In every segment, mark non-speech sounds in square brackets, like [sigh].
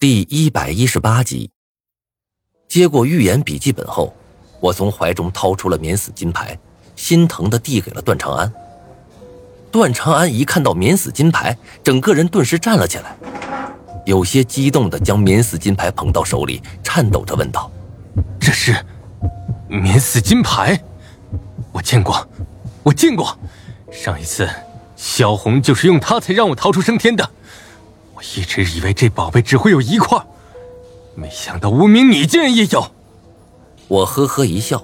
第一百一十八集，接过预言笔记本后，我从怀中掏出了免死金牌，心疼的递给了段长安。段长安一看到免死金牌，整个人顿时站了起来，有些激动的将免死金牌捧到手里，颤抖着问道：“这是免死金牌？我见过，我见过，上一次萧红就是用它才让我逃出升天的。”我一直以为这宝贝只会有一块，没想到无名你竟然也有。我呵呵一笑，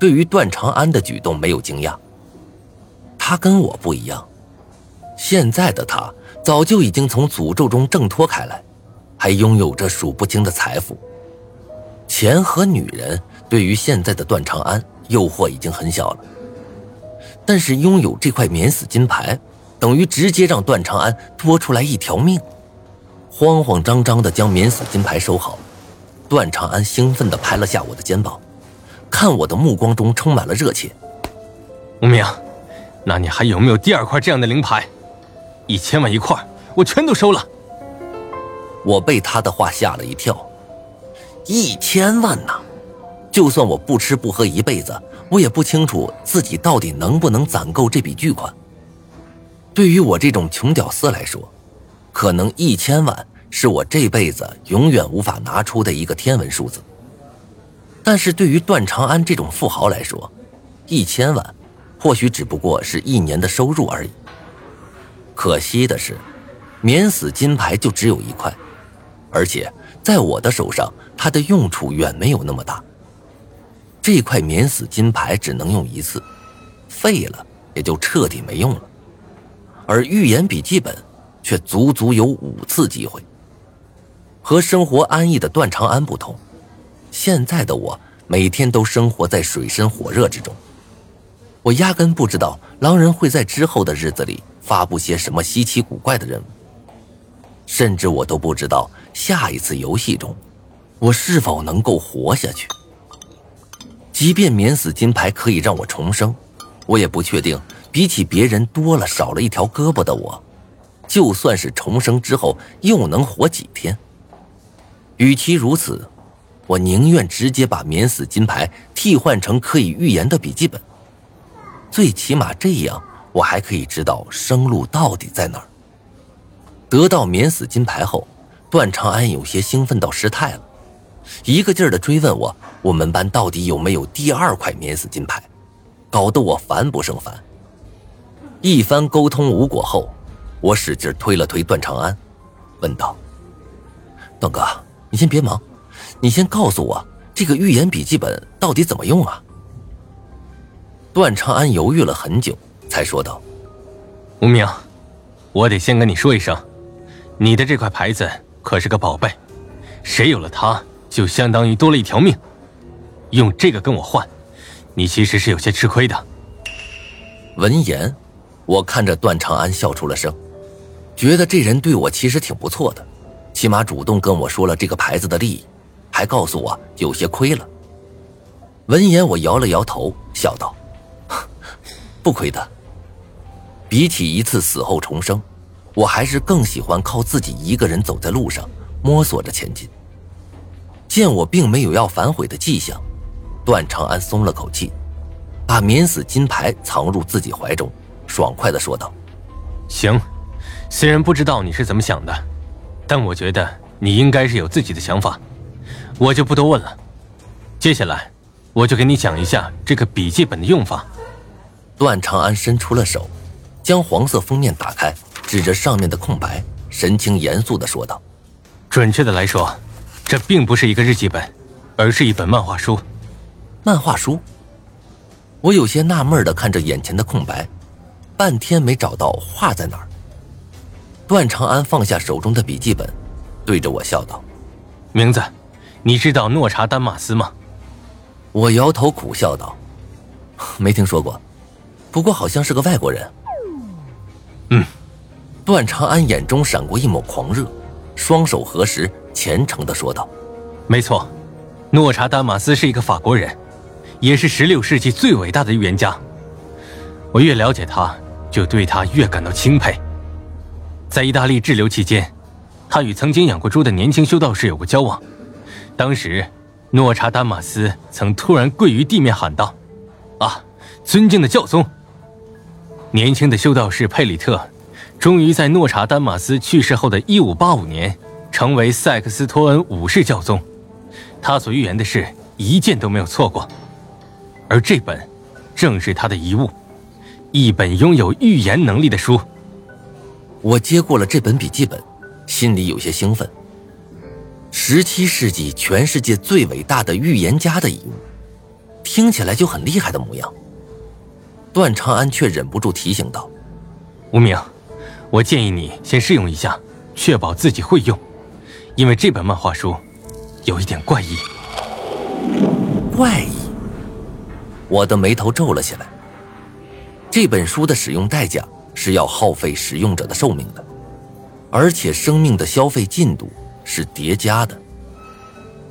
对于段长安的举动没有惊讶。他跟我不一样，现在的他早就已经从诅咒中挣脱开来，还拥有着数不清的财富。钱和女人对于现在的段长安诱惑已经很小了，但是拥有这块免死金牌，等于直接让段长安多出来一条命。慌慌张张的将免死金牌收好，段长安兴奋的拍了下我的肩膀，看我的目光中充满了热切。无名，那你还有没有第二块这样的灵牌？一千万一块，我全都收了。我被他的话吓了一跳，一千万呐！就算我不吃不喝一辈子，我也不清楚自己到底能不能攒够这笔巨款。对于我这种穷屌丝来说。可能一千万是我这辈子永远无法拿出的一个天文数字，但是对于段长安这种富豪来说，一千万或许只不过是一年的收入而已。可惜的是，免死金牌就只有一块，而且在我的手上，它的用处远没有那么大。这块免死金牌只能用一次，废了也就彻底没用了，而预言笔记本。却足足有五次机会。和生活安逸的段长安不同，现在的我每天都生活在水深火热之中。我压根不知道狼人会在之后的日子里发布些什么稀奇古怪的任务，甚至我都不知道下一次游戏中我是否能够活下去。即便免死金牌可以让我重生，我也不确定，比起别人多了少了一条胳膊的我。就算是重生之后，又能活几天？与其如此，我宁愿直接把免死金牌替换成可以预言的笔记本。最起码这样，我还可以知道生路到底在哪儿。得到免死金牌后，段长安有些兴奋到失态了，一个劲儿的追问我我们班到底有没有第二块免死金牌，搞得我烦不胜烦。一番沟通无果后。我使劲推了推段长安，问道：“段哥，你先别忙，你先告诉我这个预言笔记本到底怎么用啊？”段长安犹豫了很久，才说道：“无名，我得先跟你说一声，你的这块牌子可是个宝贝，谁有了它，就相当于多了一条命。用这个跟我换，你其实是有些吃亏的。”闻言，我看着段长安笑出了声。觉得这人对我其实挺不错的，起码主动跟我说了这个牌子的利益，还告诉我有些亏了。闻言，我摇了摇头，笑道：“ [laughs] 不亏的。比起一次死后重生，我还是更喜欢靠自己一个人走在路上，摸索着前进。”见我并没有要反悔的迹象，段长安松了口气，把免死金牌藏入自己怀中，爽快的说道：“行。”虽然不知道你是怎么想的，但我觉得你应该是有自己的想法，我就不多问了。接下来，我就给你讲一下这个笔记本的用法。段长安伸出了手，将黄色封面打开，指着上面的空白，神情严肃地说道：“准确的来说，这并不是一个日记本，而是一本漫画书。漫画书？”我有些纳闷地看着眼前的空白，半天没找到画在哪儿。段长安放下手中的笔记本，对着我笑道：“名字，你知道诺查丹马斯吗？”我摇头苦笑道：“ [laughs] 没听说过，不过好像是个外国人。”嗯，段长安眼中闪过一抹狂热，双手合十，虔诚的说道：“没错，诺查丹马斯是一个法国人，也是十六世纪最伟大的预言家。我越了解他，就对他越感到钦佩。”在意大利滞留期间，他与曾经养过猪的年轻修道士有过交往。当时，诺查丹马斯曾突然跪于地面喊道：“啊，尊敬的教宗！”年轻的修道士佩里特，终于在诺查丹马斯去世后的一五八五年，成为塞克斯托恩五世教宗。他所预言的事，一件都没有错过。而这本，正是他的遗物，一本拥有预言能力的书。我接过了这本笔记本，心里有些兴奋。十七世纪全世界最伟大的预言家的遗物，听起来就很厉害的模样。段长安却忍不住提醒道：“无名，我建议你先试用一下，确保自己会用，因为这本漫画书有一点怪异。”怪异，我的眉头皱了起来。这本书的使用代价是要耗费使用者的寿命的，而且生命的消费进度是叠加的。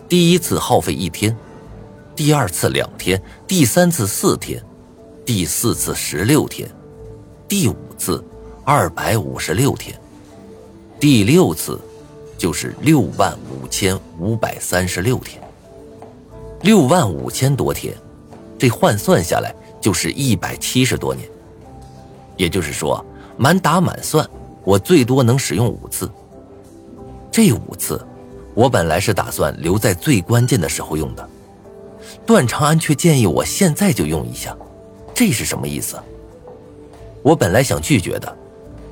第一次耗费一天，第二次两天，第三次四天。第四次十六天，第五次二百五十六天，第六次就是六万五千五百三十六天。六万五千多天，这换算下来就是一百七十多年。也就是说，满打满算，我最多能使用五次。这五次，我本来是打算留在最关键的时候用的，段长安却建议我现在就用一下。这是什么意思？我本来想拒绝的，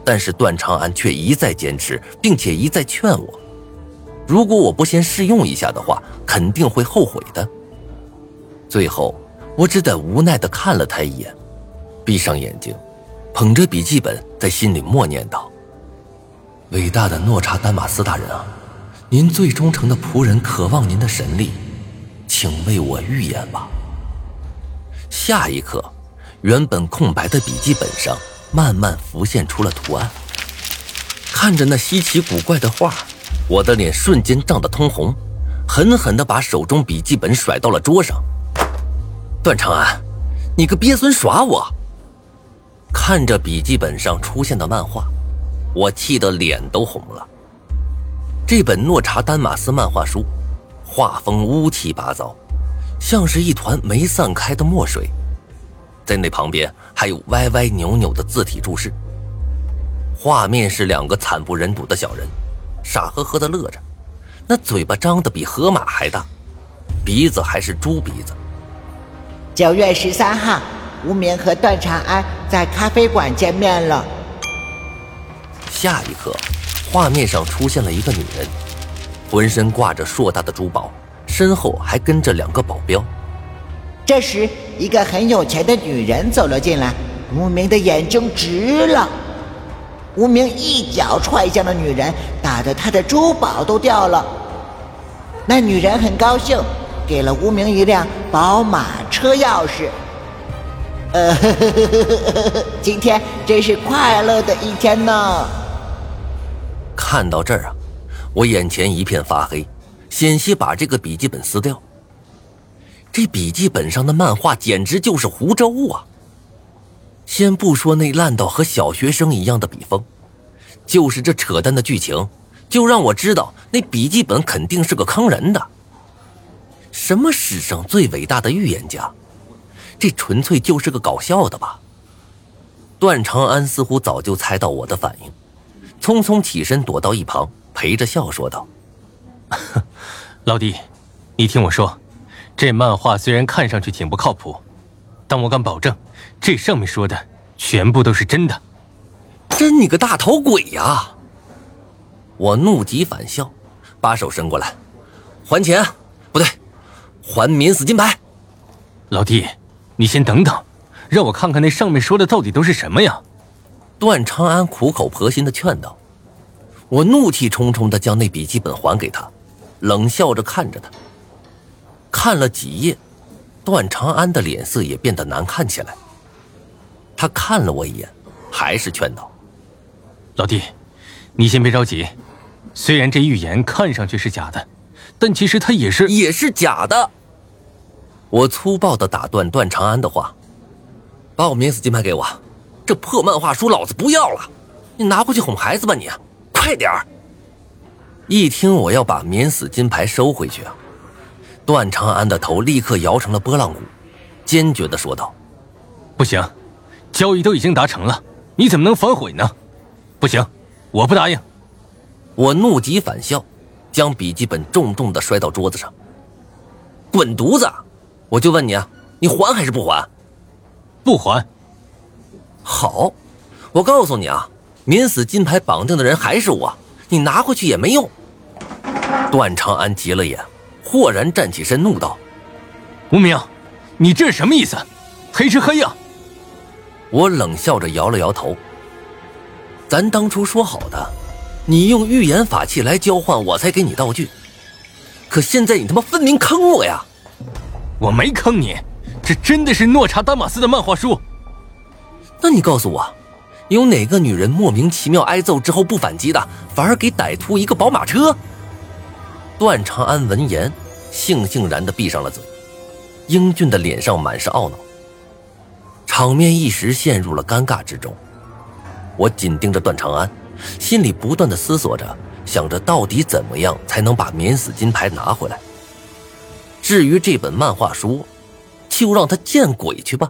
但是段长安却一再坚持，并且一再劝我，如果我不先试用一下的话，肯定会后悔的。最后，我只得无奈的看了他一眼，闭上眼睛，捧着笔记本，在心里默念道：“伟大的诺查丹马斯大人啊，您最忠诚的仆人渴望您的神力，请为我预言吧。”下一刻。原本空白的笔记本上慢慢浮现出了图案。看着那稀奇古怪的画，我的脸瞬间涨得通红，狠狠地把手中笔记本甩到了桌上。段长安，你个鳖孙耍我！看着笔记本上出现的漫画，我气得脸都红了。这本诺查丹马斯漫画书，画风乌七八糟，像是一团没散开的墨水。在那旁边还有歪歪扭扭的字体注释。画面是两个惨不忍睹的小人，傻呵呵的乐着，那嘴巴张得比河马还大，鼻子还是猪鼻子。九月十三号，无名和段长安在咖啡馆见面了。下一刻，画面上出现了一个女人，浑身挂着硕大的珠宝，身后还跟着两个保镖。这时，一个很有钱的女人走了进来，无名的眼睛直了。无名一脚踹向了女人，打得她的珠宝都掉了。那女人很高兴，给了无名一辆宝马车钥匙。呃，[laughs] 今天真是快乐的一天呢。看到这儿啊，我眼前一片发黑，险些把这个笔记本撕掉。这笔记本上的漫画简直就是胡诌啊！先不说那烂到和小学生一样的笔锋，就是这扯淡的剧情，就让我知道那笔记本肯定是个坑人的。什么史上最伟大的预言家？这纯粹就是个搞笑的吧？段长安似乎早就猜到我的反应，匆匆起身躲到一旁，陪着笑说道：“老弟，你听我说。”这漫画虽然看上去挺不靠谱，但我敢保证，这上面说的全部都是真的。真你个大头鬼呀！我怒极反笑，把手伸过来，还钱？不对，还免死金牌。老弟，你先等等，让我看看那上面说的到底都是什么呀？段长安苦口婆心的劝道。我怒气冲冲的将那笔记本还给他，冷笑着看着他。看了几页，段长安的脸色也变得难看起来。他看了我一眼，还是劝道：“老弟，你先别着急。虽然这预言看上去是假的，但其实它也是也是假的。”我粗暴的打断段长安的话：“把我免死金牌给我，这破漫画书老子不要了！你拿回去哄孩子吧，你快点儿！”一听我要把免死金牌收回去啊，段长安的头立刻摇成了拨浪鼓，坚决的说道：“不行，交易都已经达成了，你怎么能反悔呢？不行，我不答应。”我怒极反笑，将笔记本重重的摔到桌子上。滚犊子！我就问你啊，你还还是不还？不还。好，我告诉你啊，免死金牌绑定的人还是我。你拿回去也没用。段长安急了眼，豁然站起身，怒道：“无名，你这是什么意思？黑吃黑呀！”我冷笑着摇了摇头。咱当初说好的，你用预言法器来交换，我才给你道具。可现在你他妈分明坑我呀！我没坑你，这真的是诺查丹马斯的漫画书。那你告诉我。有哪个女人莫名其妙挨揍之后不反击的，反而给歹徒一个宝马车？段长安闻言，悻悻然的闭上了嘴，英俊的脸上满是懊恼。场面一时陷入了尴尬之中。我紧盯着段长安，心里不断的思索着，想着到底怎么样才能把免死金牌拿回来。至于这本漫画书，就让他见鬼去吧。